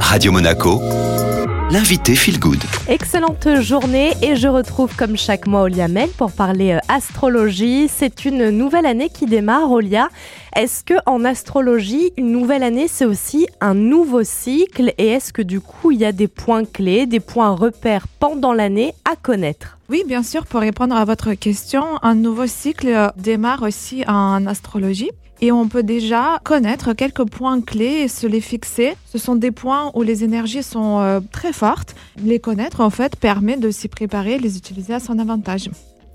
Radio Monaco, l'invité Feel Good. Excellente journée et je retrouve comme chaque mois Olia Mel pour parler euh, astrologie. C'est une nouvelle année qui démarre, Olia. Est-ce que en astrologie, une nouvelle année, c'est aussi un nouveau cycle? Et est-ce que du coup, il y a des points clés, des points repères pendant l'année à connaître? Oui, bien sûr, pour répondre à votre question, un nouveau cycle euh, démarre aussi en astrologie et on peut déjà connaître quelques points clés et se les fixer. Ce sont des points où les énergies sont euh, très fortes. Les connaître, en fait, permet de s'y préparer et les utiliser à son avantage.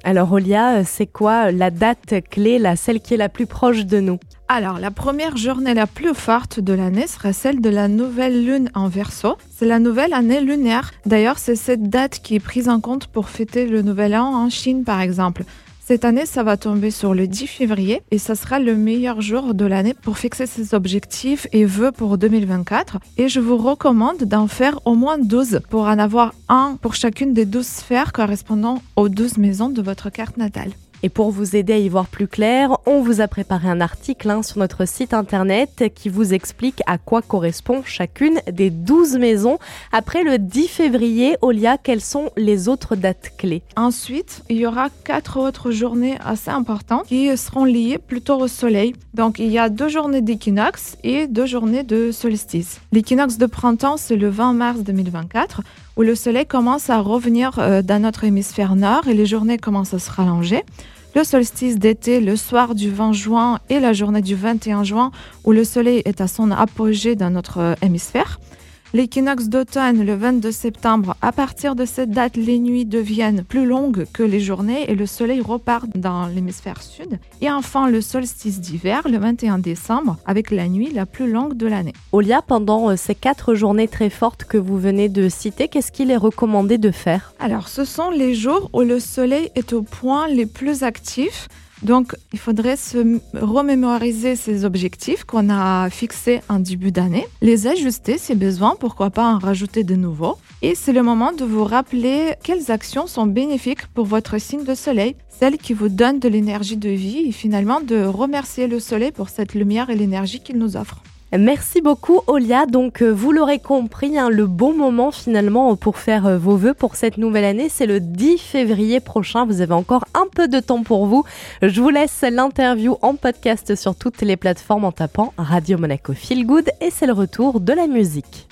Alors, Olia, euh, c'est quoi la date clé, la, celle qui est la plus proche de nous? Alors, la première journée la plus forte de l'année sera celle de la nouvelle lune en verso. C'est la nouvelle année lunaire. D'ailleurs, c'est cette date qui est prise en compte pour fêter le nouvel an en Chine, par exemple. Cette année, ça va tomber sur le 10 février et ça sera le meilleur jour de l'année pour fixer ses objectifs et vœux pour 2024. Et je vous recommande d'en faire au moins 12 pour en avoir un pour chacune des 12 sphères correspondant aux 12 maisons de votre carte natale. Et pour vous aider à y voir plus clair, on vous a préparé un article hein, sur notre site internet qui vous explique à quoi correspond chacune des 12 maisons. Après le 10 février, Olia, quelles sont les autres dates clés? Ensuite, il y aura quatre autres journées assez importantes qui seront liées plutôt au soleil. Donc, il y a deux journées d'équinoxe et deux journées de solstice. L'équinoxe de printemps, c'est le 20 mars 2024 où le soleil commence à revenir euh, dans notre hémisphère nord et les journées commencent à se rallonger. Le solstice d'été, le soir du 20 juin et la journée du 21 juin, où le soleil est à son apogée dans notre euh, hémisphère. L'équinoxe d'automne, le 22 septembre, à partir de cette date, les nuits deviennent plus longues que les journées et le soleil repart dans l'hémisphère sud. Et enfin, le solstice d'hiver, le 21 décembre, avec la nuit la plus longue de l'année. Olia, pendant euh, ces quatre journées très fortes que vous venez de citer, qu'est-ce qu'il est recommandé de faire? Alors, ce sont les jours où le soleil est au point les plus actifs donc, il faudrait se remémoriser ces objectifs qu'on a fixés en début d'année, les ajuster si besoin, pourquoi pas en rajouter de nouveaux. Et c'est le moment de vous rappeler quelles actions sont bénéfiques pour votre signe de soleil, celles qui vous donnent de l'énergie de vie et finalement de remercier le soleil pour cette lumière et l'énergie qu'il nous offre. Merci beaucoup Olia. Donc euh, vous l'aurez compris, hein, le bon moment finalement pour faire euh, vos vœux pour cette nouvelle année, c'est le 10 février prochain. Vous avez encore un peu de temps pour vous. Je vous laisse l'interview en podcast sur toutes les plateformes en tapant Radio Monaco Feel Good et c'est le retour de la musique.